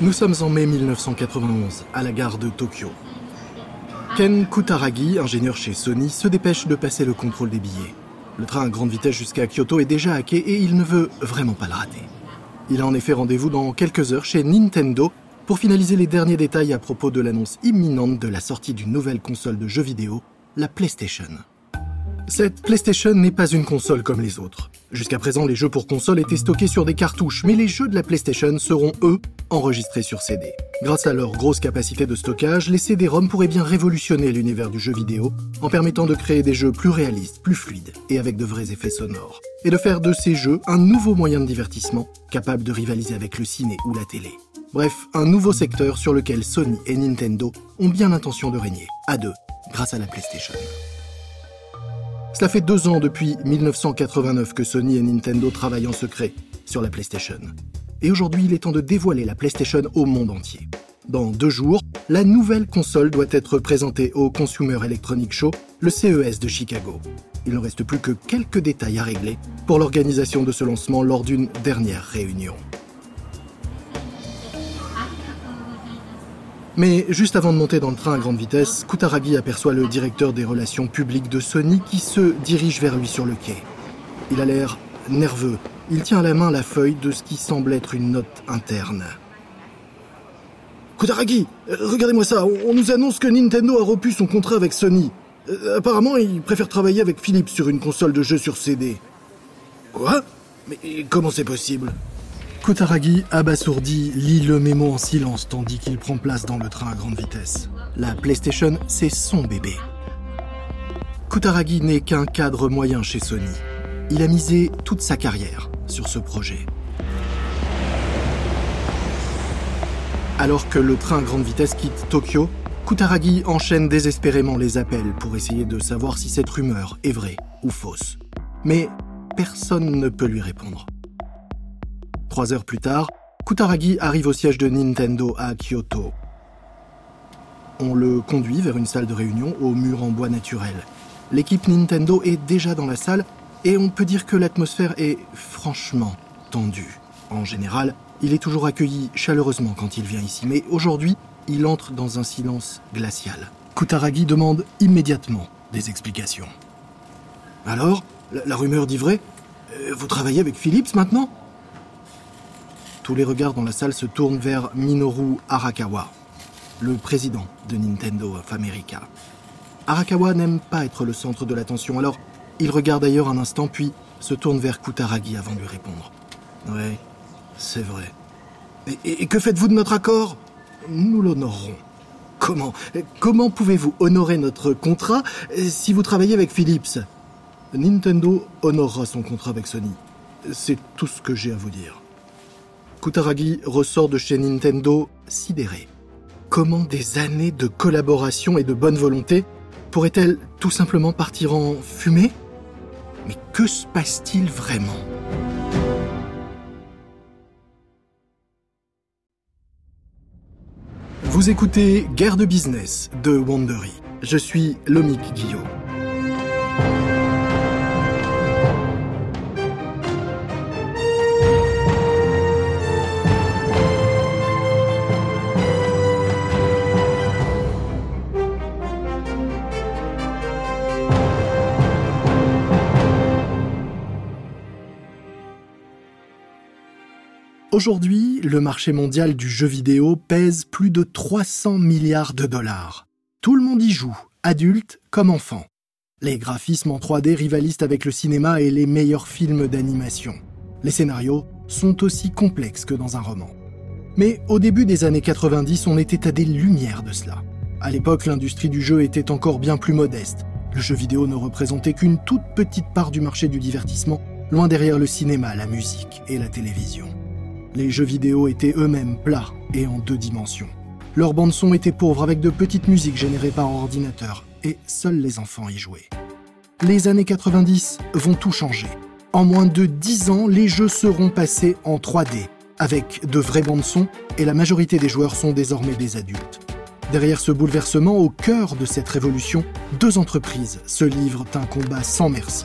Nous sommes en mai 1991, à la gare de Tokyo. Ken Kutaragi, ingénieur chez Sony, se dépêche de passer le contrôle des billets. Le train à grande vitesse jusqu'à Kyoto est déjà hacké et il ne veut vraiment pas le rater. Il a en effet rendez-vous dans quelques heures chez Nintendo pour finaliser les derniers détails à propos de l'annonce imminente de la sortie d'une nouvelle console de jeux vidéo, la PlayStation. Cette PlayStation n'est pas une console comme les autres. Jusqu'à présent, les jeux pour console étaient stockés sur des cartouches, mais les jeux de la PlayStation seront, eux, enregistrés sur CD. Grâce à leur grosse capacité de stockage, les CD-ROM pourraient bien révolutionner l'univers du jeu vidéo en permettant de créer des jeux plus réalistes, plus fluides et avec de vrais effets sonores. Et de faire de ces jeux un nouveau moyen de divertissement capable de rivaliser avec le ciné ou la télé. Bref, un nouveau secteur sur lequel Sony et Nintendo ont bien l'intention de régner, à deux, grâce à la PlayStation. Cela fait deux ans depuis 1989 que Sony et Nintendo travaillent en secret sur la PlayStation. Et aujourd'hui, il est temps de dévoiler la PlayStation au monde entier. Dans deux jours, la nouvelle console doit être présentée au Consumer Electronics Show, le CES de Chicago. Il ne reste plus que quelques détails à régler pour l'organisation de ce lancement lors d'une dernière réunion. Mais juste avant de monter dans le train à grande vitesse, Kutaragi aperçoit le directeur des relations publiques de Sony qui se dirige vers lui sur le quai. Il a l'air nerveux. Il tient à la main la feuille de ce qui semble être une note interne. Kutaragi, regardez-moi ça. On nous annonce que Nintendo a rompu son contrat avec Sony. Euh, apparemment, il préfère travailler avec Philips sur une console de jeux sur CD. Quoi? Mais comment c'est possible? Kutaragi, abasourdi, lit le mémo en silence tandis qu'il prend place dans le train à grande vitesse. La PlayStation, c'est son bébé. Kutaragi n'est qu'un cadre moyen chez Sony. Il a misé toute sa carrière sur ce projet. Alors que le train à grande vitesse quitte Tokyo, Kutaragi enchaîne désespérément les appels pour essayer de savoir si cette rumeur est vraie ou fausse. Mais personne ne peut lui répondre. Trois heures plus tard, Kutaragi arrive au siège de Nintendo à Kyoto. On le conduit vers une salle de réunion au mur en bois naturel. L'équipe Nintendo est déjà dans la salle et on peut dire que l'atmosphère est franchement tendue. En général, il est toujours accueilli chaleureusement quand il vient ici, mais aujourd'hui, il entre dans un silence glacial. Kutaragi demande immédiatement des explications. Alors, la, rumeur dit vrai euh, Vous travaillez avec Philips maintenant? Tous les regards dans la salle se tournent vers Minoru Arakawa, le président de Nintendo of America. Arakawa n'aime pas être le centre de l'attention, alors il regarde ailleurs un instant, puis se tourne vers Kutaragi avant de lui répondre. Oui, c'est vrai. Et, et que faites-vous de notre accord? Nous l'honorerons. Comment? Comment pouvez-vous honorer notre contrat? Si vous travaillez avec Philips Nintendo honorera son contrat avec Sony. C'est tout ce que j'ai à vous dire. Kutaragi ressort de chez Nintendo sidéré. Comment des années de collaboration et de bonne volonté pourraient-elles tout simplement partir en fumée? Mais que se passe-t-il vraiment? Vous écoutez Guerre de business de Wandery. Je suis Lomik Guillot. Aujourd'hui, le marché mondial du jeu vidéo pèse plus de 300 milliards de dollars. Tout le monde y joue, adultes comme enfants. Les graphismes en 3D rivalisent avec le cinéma et les meilleurs films d'animation. Les scénarios sont aussi complexes que dans un roman. Mais au début des années 90, on était à des lumières de cela. À l'époque, l'industrie du jeu était encore bien plus modeste. Le jeu vidéo ne représentait qu'une toute petite part du marché du divertissement, loin derrière le cinéma, la musique et la télévision. Les jeux vidéo étaient eux-mêmes plats et en deux dimensions. Leur bande-son était pauvre avec de petites musiques générées par ordinateur, et seuls les enfants y jouaient. Les années 90 vont tout changer. En moins de 10 ans, les jeux seront passés en 3D, avec de vraies bandes-son, et la majorité des joueurs sont désormais des adultes. Derrière ce bouleversement, au cœur de cette révolution, deux entreprises se livrent un combat sans merci.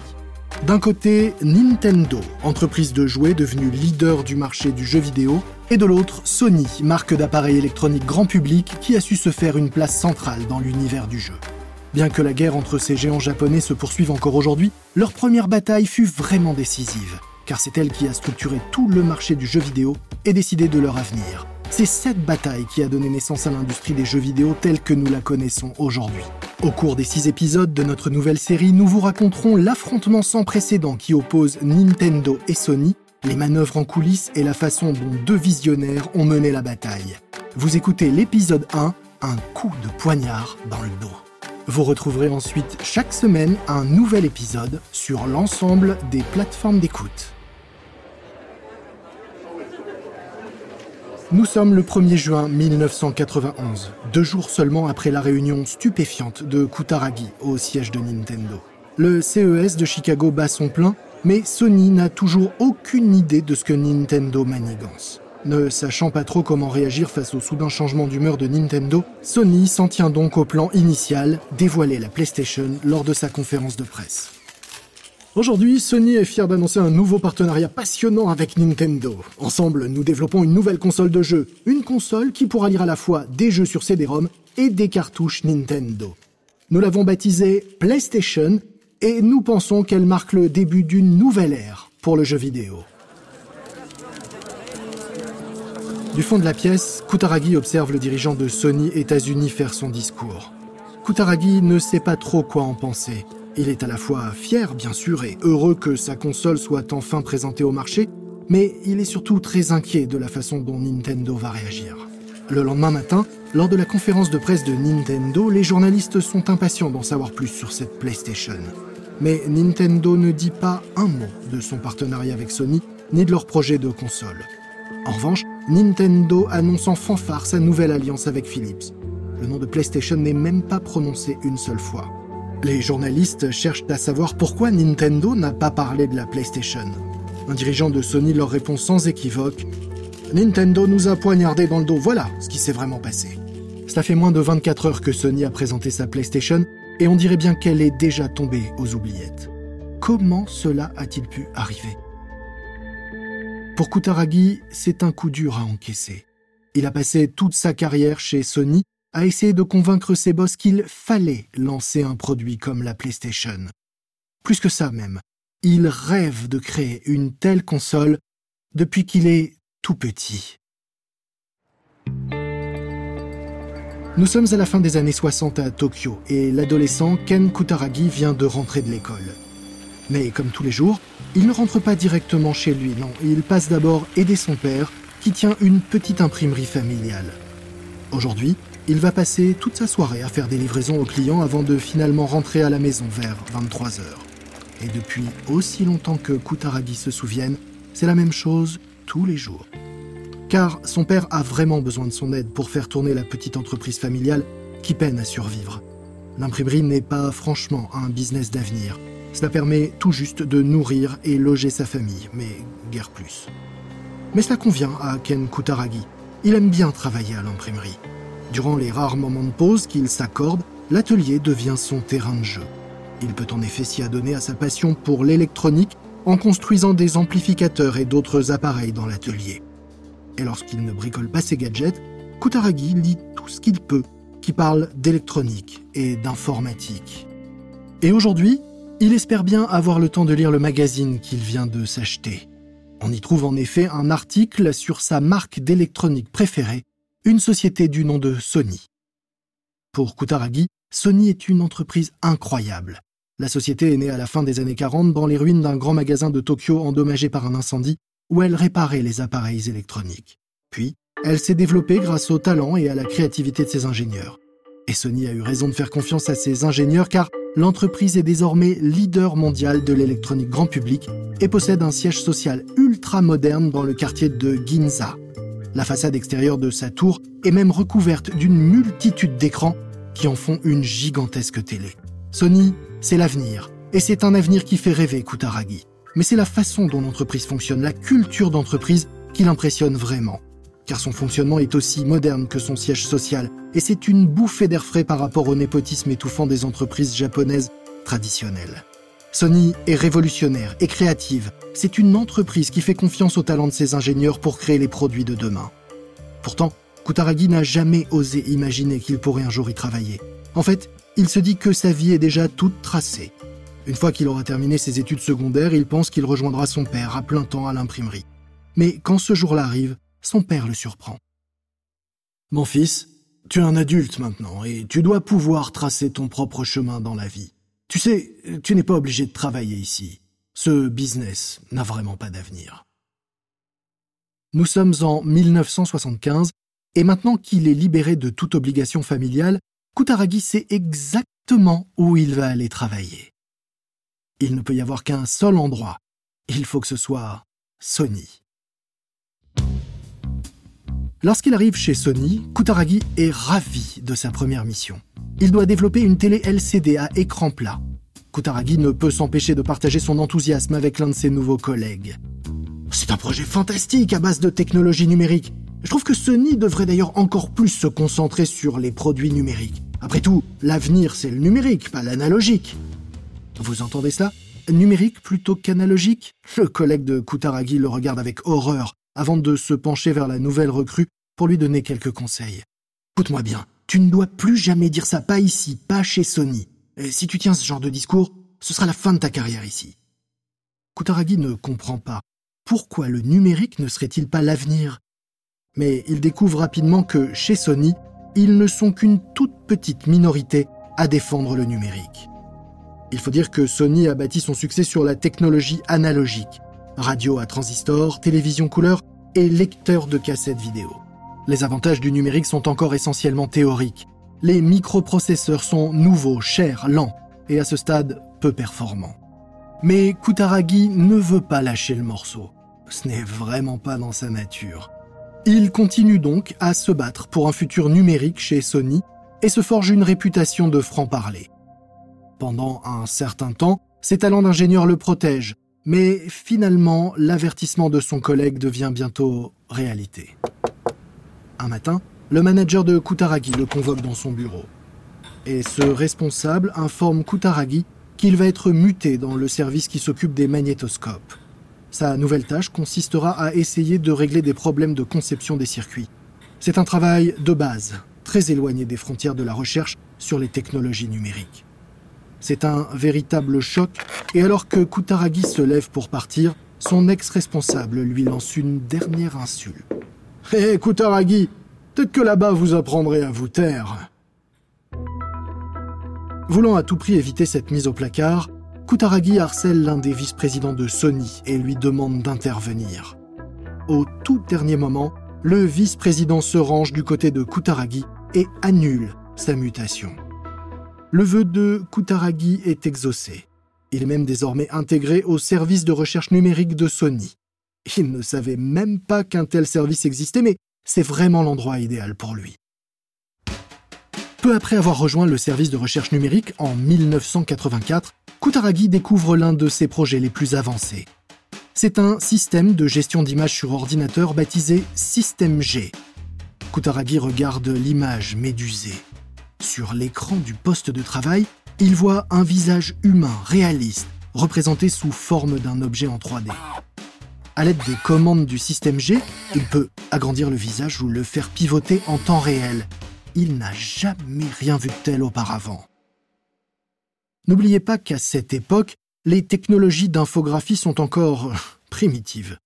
D'un côté, Nintendo, entreprise de jouets devenue leader du marché du jeu vidéo, et de l'autre, Sony, marque d'appareils électroniques grand public qui a su se faire une place centrale dans l'univers du jeu. Bien que la guerre entre ces géants japonais se poursuive encore aujourd'hui, leur première bataille fut vraiment décisive, car c'est elle qui a structuré tout le marché du jeu vidéo et décidé de leur avenir. C'est cette bataille qui a donné naissance à l'industrie des jeux vidéo telle que nous la connaissons aujourd'hui. Au cours des six épisodes de notre nouvelle série, nous vous raconterons l'affrontement sans précédent qui oppose Nintendo et Sony, les manœuvres en coulisses et la façon dont deux visionnaires ont mené la bataille. Vous écoutez l'épisode 1, un coup de poignard dans le dos. Vous retrouverez ensuite chaque semaine un nouvel épisode sur l'ensemble des plateformes d'écoute. Nous sommes le 1er juin 1991, deux jours seulement après la réunion stupéfiante de Kutaragi au siège de Nintendo. Le CES de Chicago bat son plein, mais Sony n'a toujours aucune idée de ce que Nintendo manigance. Ne sachant pas trop comment réagir face au soudain changement d'humeur de Nintendo, Sony s'en tient donc au plan initial, dévoiler la PlayStation lors de sa conférence de presse. Aujourd'hui, Sony est fier d'annoncer un nouveau partenariat passionnant avec Nintendo. Ensemble, nous développons une nouvelle console de jeu. Une console qui pourra lire à la fois des jeux sur CD-ROM et des cartouches Nintendo. Nous l'avons baptisée PlayStation et nous pensons qu'elle marque le début d'une nouvelle ère pour le jeu vidéo. Du fond de la pièce, Kutaragi observe le dirigeant de Sony États-Unis faire son discours. Kutaragi ne sait pas trop quoi en penser. Il est à la fois fier, bien sûr, et heureux que sa console soit enfin présentée au marché, mais il est surtout très inquiet de la façon dont Nintendo va réagir. Le lendemain matin, lors de la conférence de presse de Nintendo, les journalistes sont impatients d'en savoir plus sur cette PlayStation. Mais Nintendo ne dit pas un mot de son partenariat avec Sony, ni de leur projet de console. En revanche, Nintendo annonce en fanfare sa nouvelle alliance avec Philips. Le nom de PlayStation n'est même pas prononcé une seule fois. Les journalistes cherchent à savoir pourquoi Nintendo n'a pas parlé de la PlayStation. Un dirigeant de Sony leur répond sans équivoque Nintendo nous a poignardé dans le dos, voilà ce qui s'est vraiment passé. Cela fait moins de 24 heures que Sony a présenté sa PlayStation et on dirait bien qu'elle est déjà tombée aux oubliettes. Comment cela a-t-il pu arriver? Pour Kutaragi, c'est un coup dur à encaisser. Il a passé toute sa carrière chez Sony a essayé de convaincre ses boss qu'il fallait lancer un produit comme la PlayStation. Plus que ça même, il rêve de créer une telle console depuis qu'il est tout petit. Nous sommes à la fin des années 60 à Tokyo et l'adolescent Ken Kutaragi vient de rentrer de l'école. Mais comme tous les jours, il ne rentre pas directement chez lui, non, il passe d'abord aider son père qui tient une petite imprimerie familiale. Aujourd'hui, il va passer toute sa soirée à faire des livraisons aux clients avant de finalement rentrer à la maison vers 23 heures. Et depuis aussi longtemps que Kutaragi se souvienne, c'est la même chose tous les jours. Car son père a vraiment besoin de son aide pour faire tourner la petite entreprise familiale qui peine à survivre. L'imprimerie n'est pas franchement un business d'avenir. Cela permet tout juste de nourrir et loger sa famille, mais guère plus. Mais cela convient à Ken Kutaragi. Il aime bien travailler à l'imprimerie. Durant les rares moments de pause qu'il s'accorde, l'atelier devient son terrain de jeu. Il peut en effet s'y adonner à sa passion pour l'électronique en construisant des amplificateurs et d'autres appareils dans l'atelier. Et lorsqu'il ne bricole pas ses gadgets, Kutaragi lit tout ce qu'il peut qui parle d'électronique et d'informatique. Et aujourd'hui, il espère bien avoir le temps de lire le magazine qu'il vient de s'acheter. On y trouve en effet un article sur sa marque d'électronique préférée, une société du nom de Sony. Pour Kutaragi, Sony est une entreprise incroyable. La société est née à la fin des années 40 dans les ruines d'un grand magasin de Tokyo endommagé par un incendie où elle réparait les appareils électroniques. Puis, elle s'est développée grâce au talent et à la créativité de ses ingénieurs. Et Sony a eu raison de faire confiance à ses ingénieurs car l'entreprise est désormais leader mondial de l'électronique grand public et possède un siège social ultra moderne dans le quartier de Ginza, la façade extérieure de sa tour est même recouverte d'une multitude d'écrans qui en font une gigantesque télé. Sony, c'est l'avenir. Et c'est un avenir qui fait rêver Kutaragi. Mais c'est la façon dont l'entreprise fonctionne, la culture d'entreprise qui l'impressionne vraiment. Car son fonctionnement est aussi moderne que son siège social, et c'est une bouffée d'air frais par rapport au népotisme étouffant des entreprises japonaises traditionnelles. Sony est révolutionnaire et créative. C'est une entreprise qui fait confiance au talent de ses ingénieurs pour créer les produits de demain. Pourtant, Kutaragi n'a jamais osé imaginer qu'il pourrait un jour y travailler. En fait, il se dit que sa vie est déjà toute tracée. Une fois qu'il aura terminé ses études secondaires, il pense qu'il rejoindra son père à plein temps à l'imprimerie. Mais quand ce jour-là arrive, son père le surprend. Mon fils, tu es un adulte maintenant et tu dois pouvoir tracer ton propre chemin dans la vie. Tu sais, tu n'es pas obligé de travailler ici. Ce business n'a vraiment pas d'avenir. Nous sommes en 1975 et maintenant qu'il est libéré de toute obligation familiale, Kutaragi sait exactement où il va aller travailler. Il ne peut y avoir qu'un seul endroit. Il faut que ce soit Sony. Lorsqu'il arrive chez Sony, Kutaragi est ravi de sa première mission. Il doit développer une télé LCD à écran plat. Kutaragi ne peut s'empêcher de partager son enthousiasme avec l'un de ses nouveaux collègues. C'est un projet fantastique à base de technologie numérique. Je trouve que Sony devrait d'ailleurs encore plus se concentrer sur les produits numériques. Après tout, l'avenir c'est le numérique, pas l'analogique. Vous entendez cela? Numérique plutôt qu'analogique? Le collègue de Kutaragi le regarde avec horreur avant de se pencher vers la nouvelle recrue pour lui donner quelques conseils. Écoute-moi bien, tu ne dois plus jamais dire ça, pas ici, pas chez Sony. Si tu tiens ce genre de discours, ce sera la fin de ta carrière ici. Kutaragi ne comprend pas. Pourquoi le numérique ne serait-il pas l'avenir? Mais il découvre rapidement que chez Sony, ils ne sont qu'une toute petite minorité à défendre le numérique. Il faut dire que Sony a bâti son succès sur la technologie analogique, radio à transistor, télévision couleur et lecteur de cassettes vidéo. Les avantages du numérique sont encore essentiellement théoriques. Les microprocesseurs sont nouveaux, chers, lents et à ce stade peu performants. Mais Kutaragi ne veut pas lâcher le morceau. Ce n'est vraiment pas dans sa nature. Il continue donc à se battre pour un futur numérique chez Sony et se forge une réputation de franc-parler. Pendant un certain temps, ses talents d'ingénieur le protègent, mais finalement, l'avertissement de son collègue devient bientôt réalité. Un matin, le manager de Kutaragi le convoque dans son bureau. Et ce responsable informe Kutaragi qu'il va être muté dans le service qui s'occupe des magnétoscopes. Sa nouvelle tâche consistera à essayer de régler des problèmes de conception des circuits. C'est un travail de base, très éloigné des frontières de la recherche sur les technologies numériques. C'est un véritable choc, et alors que Kutaragi se lève pour partir, son ex-responsable lui lance une dernière insulte. Hé, Kutaragi, peut-être que là-bas vous apprendrez à vous taire. Voulant à tout prix éviter cette mise au placard, Kutaragi harcèle l'un des vice-présidents de Sony et lui demande d'intervenir. Au tout dernier moment, le vice-président se range du côté de Kutaragi et annule sa mutation. Le vœu de Kutaragi est exaucé. Il est même désormais intégré au service de recherche numérique de Sony. Il ne savait même pas qu'un tel service existait, mais c'est vraiment l'endroit idéal pour lui. Peu après avoir rejoint le service de recherche numérique en 1984, Kutaragi découvre l'un de ses projets les plus avancés. C'est un système de gestion d'images sur ordinateur baptisé Système G. Kutaragi regarde l'image médusée. Sur l'écran du poste de travail, il voit un visage humain réaliste, représenté sous forme d'un objet en 3D. À l'aide des commandes du système G, il peut agrandir le visage ou le faire pivoter en temps réel. Il n'a jamais rien vu de tel auparavant. N'oubliez pas qu'à cette époque, les technologies d'infographie sont encore primitives.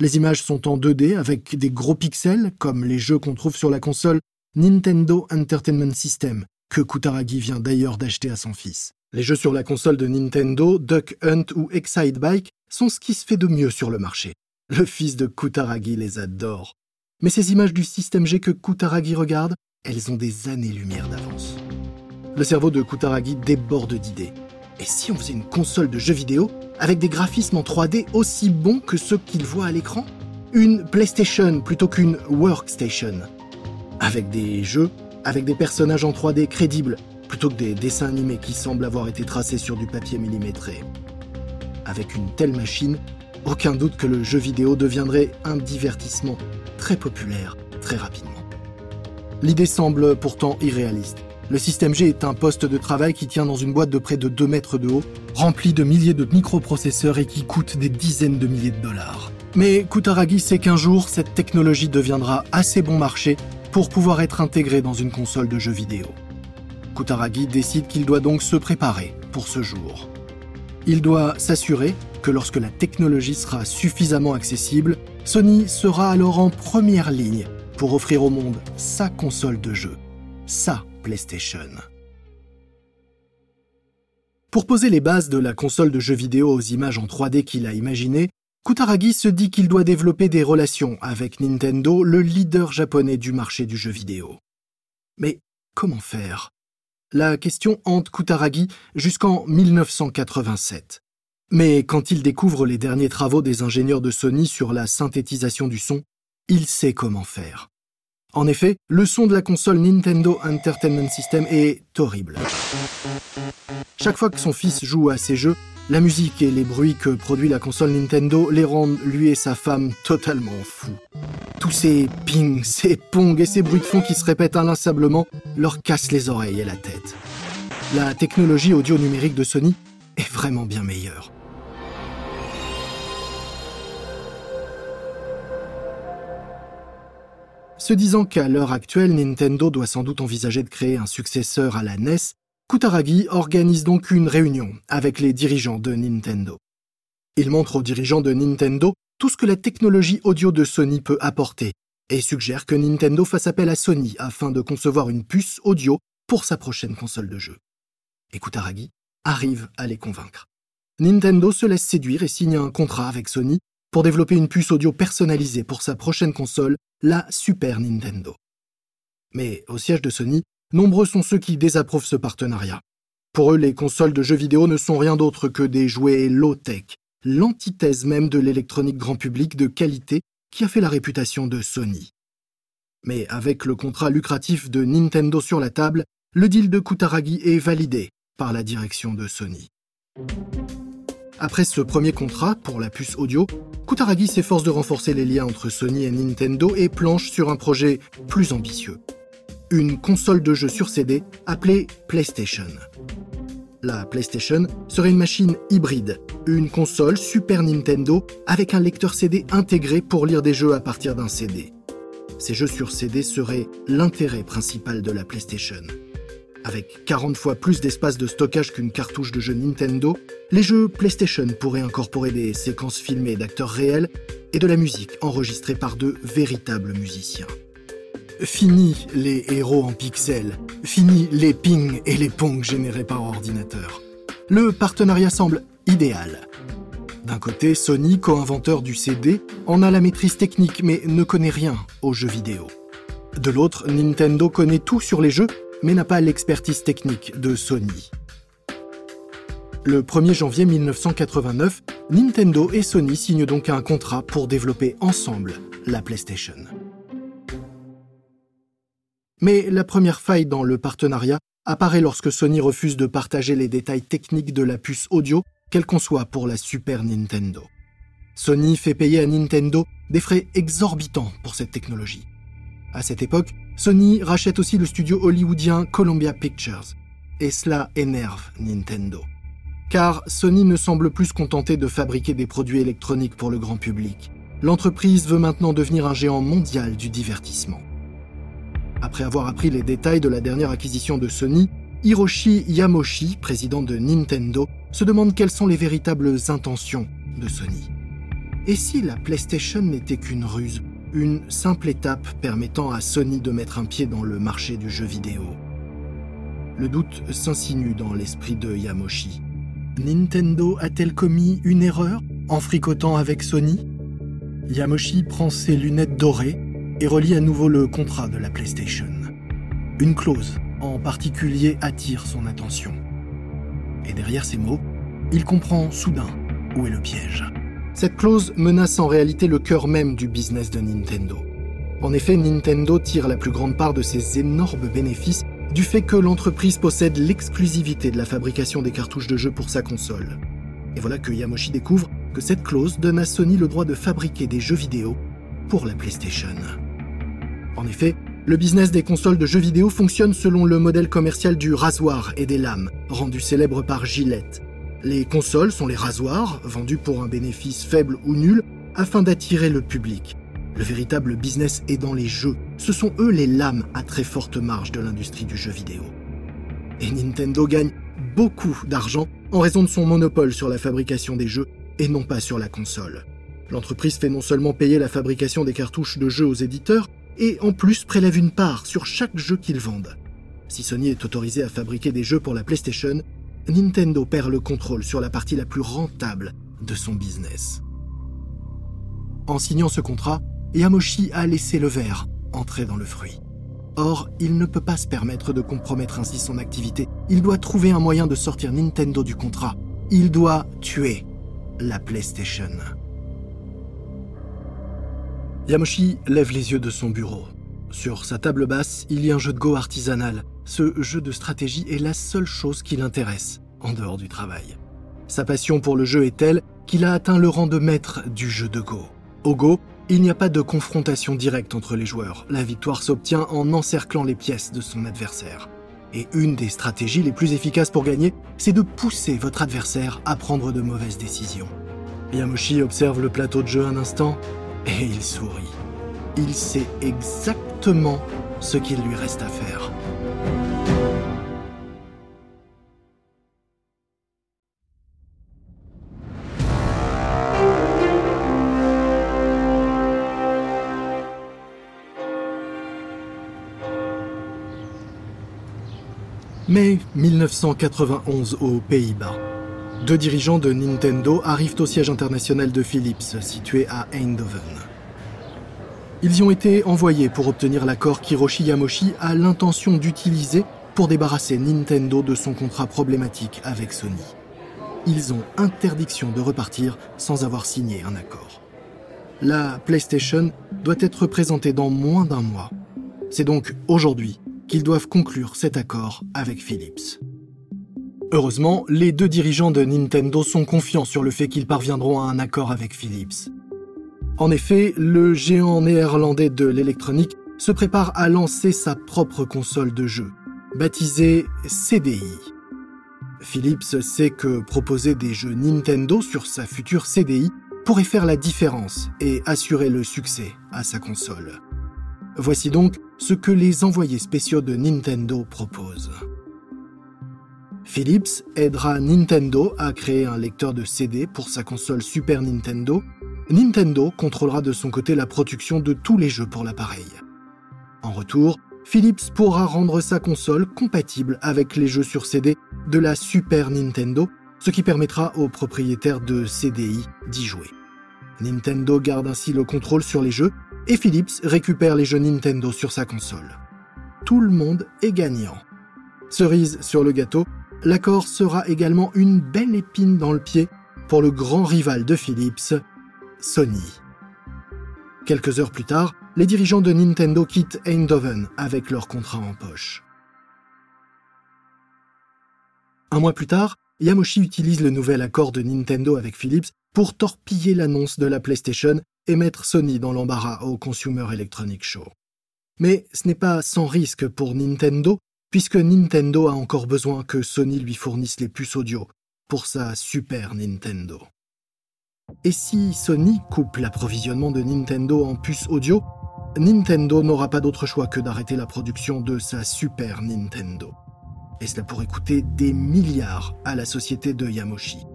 Les images sont en 2D avec des gros pixels, comme les jeux qu'on trouve sur la console Nintendo Entertainment System, que Kutaragi vient d'ailleurs d'acheter à son fils. Les jeux sur la console de Nintendo, Duck Hunt ou Excite Bike sont ce qui se fait de mieux sur le marché. Le fils de Kutaragi les adore. Mais ces images du système G que Kutaragi regarde, elles ont des années-lumière d'avance. Le cerveau de Kutaragi déborde d'idées. Et si on faisait une console de jeux vidéo avec des graphismes en 3D aussi bons que ceux qu'il voit à l'écran? Une PlayStation plutôt qu'une Workstation avec des jeux, avec des personnages en 3D crédibles, plutôt que des dessins animés qui semblent avoir été tracés sur du papier millimétré. Avec une telle machine, aucun doute que le jeu vidéo deviendrait un divertissement très populaire très rapidement. L'idée semble pourtant irréaliste. Le système G est un poste de travail qui tient dans une boîte de près de 2 mètres de haut, rempli de milliers de microprocesseurs et qui coûte des dizaines de milliers de dollars. Mais Kutaragi sait qu'un jour, cette technologie deviendra assez bon marché pour pouvoir être intégrée dans une console de jeux vidéo. Kutaragi décide qu'il doit donc se préparer pour ce jour. Il doit s'assurer que lorsque la technologie sera suffisamment accessible, Sony sera alors en première ligne pour offrir au monde sa console de jeu, sa PlayStation. Pour poser les bases de la console de jeux vidéo aux images en 3D qu'il a imaginées, Kutaragi se dit qu'il doit développer des relations avec Nintendo, le leader japonais du marché du jeu vidéo. Mais comment faire? La question hante Kutaragi jusqu'en 1987. Mais quand il découvre les derniers travaux des ingénieurs de Sony sur la synthétisation du son, il sait comment faire. En effet, le son de la console Nintendo Entertainment System est horrible. Chaque fois que son fils joue à ces jeux, la musique et les bruits que produit la console Nintendo les rendent lui et sa femme totalement fous. Tous ces pings, ces pongs et ces bruits de fond qui se répètent inlassablement leur cassent les oreilles et la tête. La technologie audio numérique de Sony est vraiment bien meilleure. Se disant qu'à l'heure actuelle, Nintendo doit sans doute envisager de créer un successeur à la NES, Kutaragi organise donc une réunion avec les dirigeants de Nintendo. Il montre aux dirigeants de Nintendo tout ce que la technologie audio de Sony peut apporter et suggère que Nintendo fasse appel à Sony afin de concevoir une puce audio pour sa prochaine console de jeu. Et Kutaragi arrive à les convaincre. Nintendo se laisse séduire et signe un contrat avec Sony pour développer une puce audio personnalisée pour sa prochaine console, la Super Nintendo. Mais au siège de Sony, nombreux sont ceux qui désapprouvent ce partenariat. Pour eux, les consoles de jeux vidéo ne sont rien d'autre que des jouets low-tech, l'antithèse même de l'électronique grand public de qualité qui a fait la réputation de Sony. Mais avec le contrat lucratif de Nintendo sur la table, le deal de Kutaragi est validé par la direction de Sony. Après ce premier contrat pour la puce audio, Kutaragi s'efforce de renforcer les liens entre Sony et Nintendo et planche sur un projet plus ambitieux. Une console de jeu sur CD appelée PlayStation. La PlayStation serait une machine hybride, une console Super Nintendo avec un lecteur CD intégré pour lire des jeux à partir d'un CD. Ces jeux sur CD seraient l'intérêt principal de la PlayStation. Avec 40 fois plus d'espace de stockage qu'une cartouche de jeu Nintendo, les jeux PlayStation pourraient incorporer des séquences filmées d'acteurs réels et de la musique enregistrée par de véritables musiciens. Fini les héros en pixels, fini les pings et les pongs générés par ordinateur. Le partenariat semble idéal. D'un côté, Sony, co-inventeur du CD, en a la maîtrise technique mais ne connaît rien aux jeux vidéo. De l'autre, Nintendo connaît tout sur les jeux mais n'a pas l'expertise technique de Sony. Le 1er janvier 1989, Nintendo et Sony signent donc un contrat pour développer ensemble la PlayStation. Mais la première faille dans le partenariat apparaît lorsque Sony refuse de partager les détails techniques de la puce audio qu'elle conçoit pour la Super Nintendo. Sony fait payer à Nintendo des frais exorbitants pour cette technologie. À cette époque, Sony rachète aussi le studio hollywoodien Columbia Pictures. Et cela énerve Nintendo. Car Sony ne semble plus se contenter de fabriquer des produits électroniques pour le grand public. L'entreprise veut maintenant devenir un géant mondial du divertissement. Après avoir appris les détails de la dernière acquisition de Sony, Hiroshi Yamoshi, président de Nintendo, se demande quelles sont les véritables intentions de Sony. Et si la PlayStation n'était qu'une ruse une simple étape permettant à Sony de mettre un pied dans le marché du jeu vidéo? Le doute s'insinue dans l'esprit de Yamoshi. Nintendo a-t-elle commis une erreur en fricotant avec Sony? Yamoshi prend ses lunettes dorées et relie à nouveau le contrat de la PlayStation. Une clause en particulier attire son attention. Et derrière ces mots, il comprend soudain où est le piège. Cette clause menace en réalité le cœur même du business de Nintendo. En effet, Nintendo tire la plus grande part de ses énormes bénéfices du fait que l'entreprise possède l'exclusivité de la fabrication des cartouches de jeux pour sa console. Et voilà que Yamoshi découvre que cette clause donne à Sony le droit de fabriquer des jeux vidéo pour la PlayStation. En effet, Le business des consoles de jeux vidéo fonctionne selon le modèle commercial du rasoir et des lames, rendu célèbre par Gillette. Les consoles sont les rasoirs, vendus pour un bénéfice faible ou nul, afin d'attirer le public. Le véritable business est dans les jeux. Ce sont eux les lames à très forte marge de l'industrie du jeu vidéo. Et Nintendo gagne beaucoup d'argent en raison de son monopole sur la fabrication des jeux et non pas sur la console. L'entreprise fait non seulement payer la fabrication des cartouches de jeux aux éditeurs, et en plus prélève une part sur chaque jeu qu'ils vendent. Si Sony est autorisé à fabriquer des jeux pour la PlayStation, Nintendo perd le contrôle sur la partie la plus rentable de son business. En signant ce contrat, Yamoshi a laissé le verre entrer dans le fruit. Or, il ne peut pas se permettre de compromettre ainsi son activité. Il doit trouver un moyen de sortir Nintendo du contrat. Il doit tuer la PlayStation. Yamoshi lève les yeux de son bureau. Sur sa table basse, il y a un jeu de Go artisanal. Ce jeu de stratégie est la seule chose qui l'intéresse, en dehors du travail. Sa passion pour le jeu est telle qu'il a atteint le rang de maître du jeu de Go. Au Go, il n'y a pas de confrontation directe entre les joueurs. La victoire s'obtient en encerclant les pièces de son adversaire. Et une des stratégies les plus efficaces pour gagner, c'est de pousser votre adversaire à prendre de mauvaises décisions. Yamoshi observe le plateau de jeu un instant et il sourit. Il sait exactement ce qu'il lui reste à faire. Mai 1991 aux Pays-Bas. Deux dirigeants de Nintendo arrivent au siège international de Philips, situé à Eindhoven. Ils y ont été envoyés pour obtenir l'accord qu'Hiroshi Yamoshi a l'intention d'utiliser pour débarrasser Nintendo de son contrat problématique avec Sony. Ils ont interdiction de repartir sans avoir signé un accord. La PlayStation doit être présentée dans moins d'un mois. C'est donc aujourd'hui qu'ils doivent conclure cet accord avec Philips. Heureusement, les deux dirigeants de Nintendo sont confiants sur le fait qu'ils parviendront à un accord avec Philips. En effet, le géant néerlandais de l'électronique se prépare à lancer sa propre console de jeu, baptisée CDI. Philips sait que proposer des jeux Nintendo sur sa future CDI pourrait faire la différence et assurer le succès à sa console. Voici donc ce que les envoyés spéciaux de Nintendo proposent. Philips aidera Nintendo à créer un lecteur de CD pour sa console Super Nintendo. Nintendo contrôlera de son côté la production de tous les jeux pour l'appareil. En retour, Philips pourra rendre sa console compatible avec les jeux sur CD de la Super Nintendo, ce qui permettra aux propriétaires de CDI d'y jouer. Nintendo garde ainsi le contrôle sur les jeux et Philips récupère les jeux Nintendo sur sa console. Tout le monde est gagnant. Cerise sur le gâteau, l'accord sera également une belle épine dans le pied pour le grand rival de Philips, Sony. Quelques heures plus tard, les dirigeants de Nintendo quittent Eindhoven avec leur contrat en poche. Un mois plus tard, Yamoshi utilise le nouvel accord de Nintendo avec Philips pour torpiller l'annonce de la PlayStation et mettre Sony dans l'embarras au Consumer Electronics Show. Mais ce n'est pas sans risque pour Nintendo puisque Nintendo a encore besoin que Sony lui fournisse les puces audio pour sa Super Nintendo. Et si Sony coupe l'approvisionnement de Nintendo en puces audio, Nintendo n'aura pas d'autre choix que d'arrêter la production de sa Super Nintendo. Et cela pourrait coûter des milliards à la société de Yamoshi.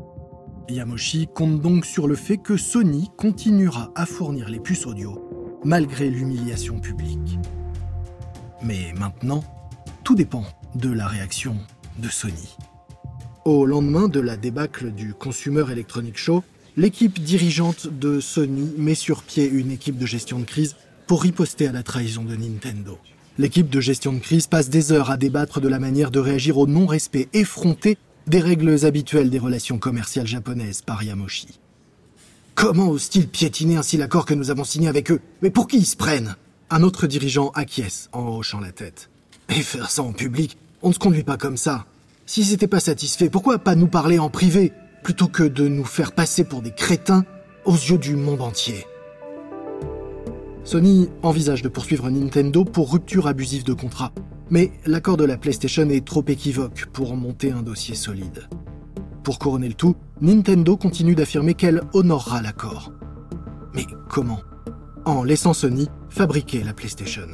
Yamoshi compte donc sur le fait que Sony continuera à fournir les puces audio malgré l'humiliation publique. Mais maintenant, tout dépend de la réaction de Sony. Au lendemain de la débâcle du Consumer Electronic Show, l'équipe dirigeante de Sony met sur pied une équipe de gestion de crise pour riposter à la trahison de Nintendo. L'équipe de gestion de crise passe des heures à débattre de la manière de réagir au non-respect effronté des règles habituelles des relations commerciales japonaises par Yamoshi. Comment osent-ils piétiner ainsi l'accord que nous avons signé avec eux? Mais pour qui ils se prennent? Un autre dirigeant acquiesce en hochant la tête. Et faire ça en public, on ne se conduit pas comme ça. S'ils n'étaient pas satisfaits, pourquoi pas nous parler en privé, plutôt que de nous faire passer pour des crétins aux yeux du monde entier Sony envisage de poursuivre Nintendo pour rupture abusive de contrat, mais l'accord de la PlayStation est trop équivoque pour monter un dossier solide. Pour couronner le tout, Nintendo continue d'affirmer qu'elle honorera l'accord. Mais comment? En laissant Sony fabriquer la PlayStation.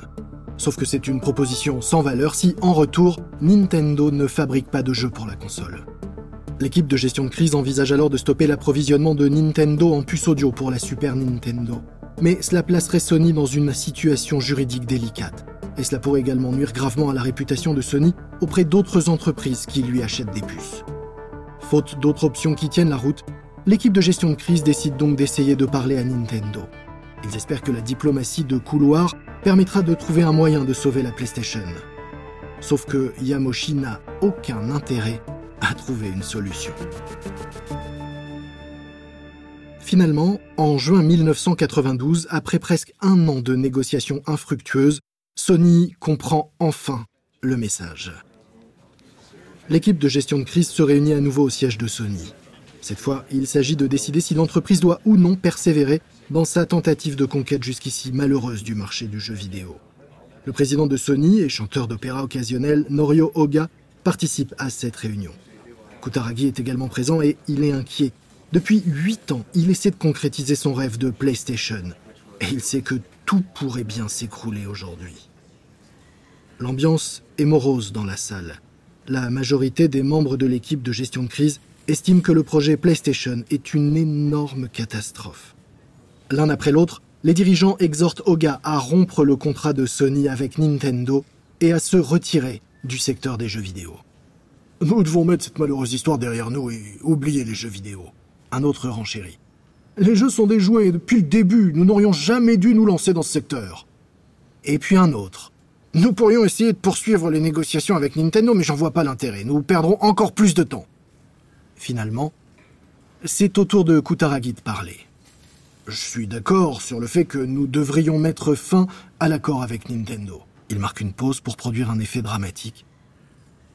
Sauf que c'est une proposition sans valeur si, en retour, Nintendo ne fabrique pas de jeux pour la console. L'équipe de gestion de crise envisage alors de stopper l'approvisionnement de Nintendo en puces audio pour la Super Nintendo. Mais cela placerait Sony dans une situation juridique délicate. Et cela pourrait également nuire gravement à la réputation de Sony auprès d'autres entreprises qui lui achètent des puces. Faute d'autres options qui tiennent la route, l'équipe de gestion de crise décide donc d'essayer de parler à Nintendo. Ils espèrent que la diplomatie de couloir permettra de trouver un moyen de sauver la PlayStation. Sauf que Yamoshi n'a aucun intérêt à trouver une solution. Finalement, en juin 1992, après presque un an de négociations infructueuses, Sony comprend enfin le message. L'équipe de gestion de crise se réunit à nouveau au siège de Sony. Cette fois, il s'agit de décider si l'entreprise doit ou non persévérer dans sa tentative de conquête jusqu'ici malheureuse du marché du jeu vidéo. Le président de Sony et chanteur d'opéra occasionnel Norio Oga participe à cette réunion. Kutaragi est également présent et il est inquiet. Depuis huit ans, il essaie de concrétiser son rêve de PlayStation. Et il sait que tout pourrait bien s'écrouler aujourd'hui. L'ambiance est morose dans la salle. La majorité des membres de l'équipe de gestion de crise estiment que le projet PlayStation est une énorme catastrophe. L'un après l'autre, les dirigeants exhortent Oga à rompre le contrat de Sony avec Nintendo et à se retirer du secteur des jeux vidéo. Nous devons mettre cette malheureuse histoire derrière nous et oublier les jeux vidéo. Un autre renchérit. Les jeux sont des jouets depuis le début. Nous n'aurions jamais dû nous lancer dans ce secteur. Et puis un autre. Nous pourrions essayer de poursuivre les négociations avec Nintendo, mais j'en vois pas l'intérêt. Nous perdrons encore plus de temps. Finalement, c'est au tour de Kutaragi de parler. Je suis d'accord sur le fait que nous devrions mettre fin à l'accord avec Nintendo. Il marque une pause pour produire un effet dramatique.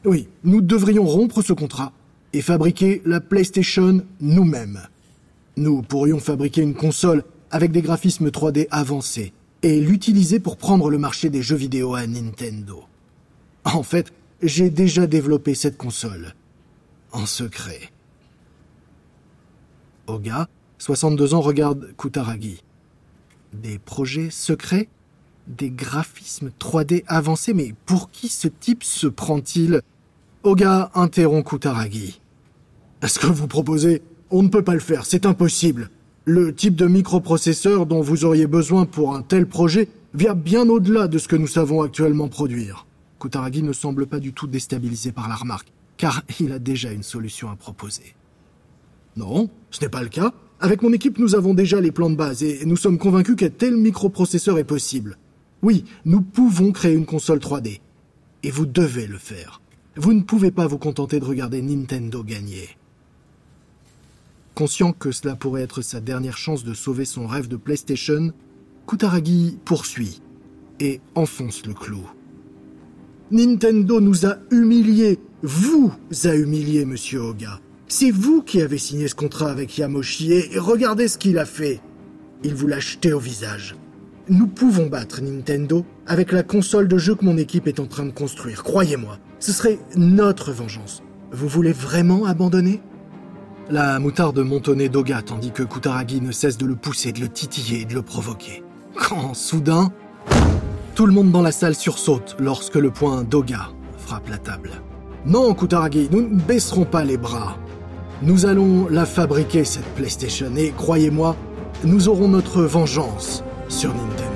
Oui, nous devrions rompre ce contrat et fabriquer la PlayStation nous-mêmes. Nous pourrions fabriquer une console avec des graphismes 3D avancés et l'utiliser pour prendre le marché des jeux vidéo à Nintendo. En fait, j'ai déjà développé cette console. En secret. Oga, 62 ans, regarde Kutaragi. Des projets secrets? Des graphismes 3D avancés? Mais pour qui ce type se prend-il? Oga interrompt Kutaragi. Ce que vous proposez, on ne peut pas le faire, c'est impossible. Le type de microprocesseur dont vous auriez besoin pour un tel projet vient bien au-delà de ce que nous savons actuellement produire. Kutaragi ne semble pas du tout déstabilisé par la remarque, car il a déjà une solution à proposer. Non, ce n'est pas le cas. Avec mon équipe, nous avons déjà les plans de base et nous sommes convaincus qu'un tel microprocesseur est possible. Oui, nous pouvons créer une console 3D. Et vous devez le faire. Vous ne pouvez pas vous contenter de regarder Nintendo gagner. Conscient que cela pourrait être sa dernière chance de sauver son rêve de PlayStation, Kutaragi poursuit et enfonce le clou. Nintendo nous a humiliés, vous a humiliés, monsieur Oga. C'est vous qui avez signé ce contrat avec Yamoshi et regardez ce qu'il a fait. Il vous l'a jeté au visage. Nous pouvons battre Nintendo avec la console de jeu que mon équipe est en train de construire, croyez-moi. Ce serait notre vengeance. Vous voulez vraiment abandonner? La moutarde montonnait d'Oga tandis que Kutaragi ne cesse de le pousser, de le titiller et de le provoquer. Quand, soudain, tout le monde dans la salle sursaute lorsque le poing d'Oga frappe la table. Non, Kutaragi, nous ne baisserons pas les bras. Nous allons la fabriquer, cette PlayStation, et croyez-moi, nous aurons notre vengeance sur Nintendo.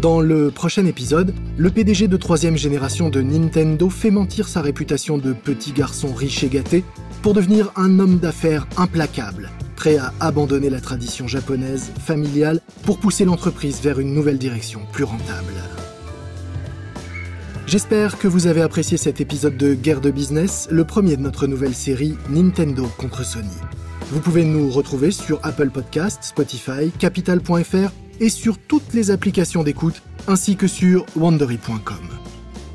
Dans le prochain épisode, le PDG de troisième génération de Nintendo fait mentir sa réputation de petit garçon riche et gâté pour devenir un homme d'affaires implacable, prêt à abandonner la tradition japonaise familiale pour pousser l'entreprise vers une nouvelle direction plus rentable. J'espère que vous avez apprécié cet épisode de Guerre de Business, le premier de notre nouvelle série Nintendo contre Sony. Vous pouvez nous retrouver sur Apple Podcasts, Spotify, Capital.fr et sur toutes les applications d'écoute, ainsi que sur wandery.com.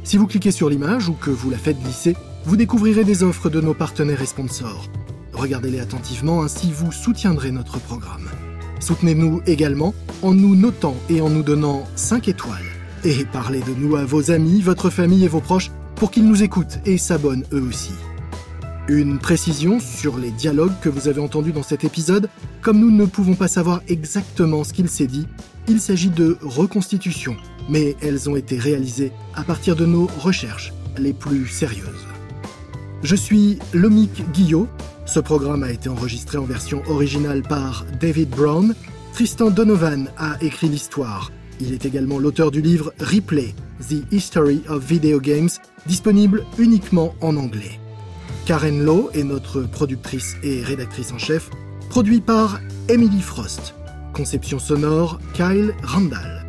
Si vous cliquez sur l'image ou que vous la faites glisser, vous découvrirez des offres de nos partenaires et sponsors. regardez-les attentivement, ainsi vous soutiendrez notre programme. Soutenez-nous également en nous notant et en nous donnant 5 étoiles. Et parlez de nous à vos amis, votre famille et vos proches pour qu'ils nous écoutent et s'abonnent eux aussi. Une précision sur les dialogues que vous avez entendus dans cet épisode, comme nous ne pouvons pas savoir exactement ce qu'il s'est dit, il s'agit de reconstitutions, mais elles ont été réalisées à partir de nos recherches les plus sérieuses. Je suis Lomic Guillot. Ce programme a été enregistré en version originale par David Brown. Tristan Donovan a écrit l'histoire. Il est également l'auteur du livre Replay, The History of Video Games, disponible uniquement en anglais. Karen Lowe est notre productrice et rédactrice en chef, produit par Emily Frost. Conception sonore, Kyle Randall.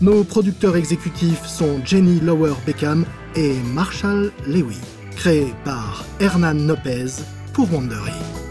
Nos producteurs exécutifs sont Jenny Lower Beckham et Marshall Lewy. Créé par Hernan Lopez pour Wandery.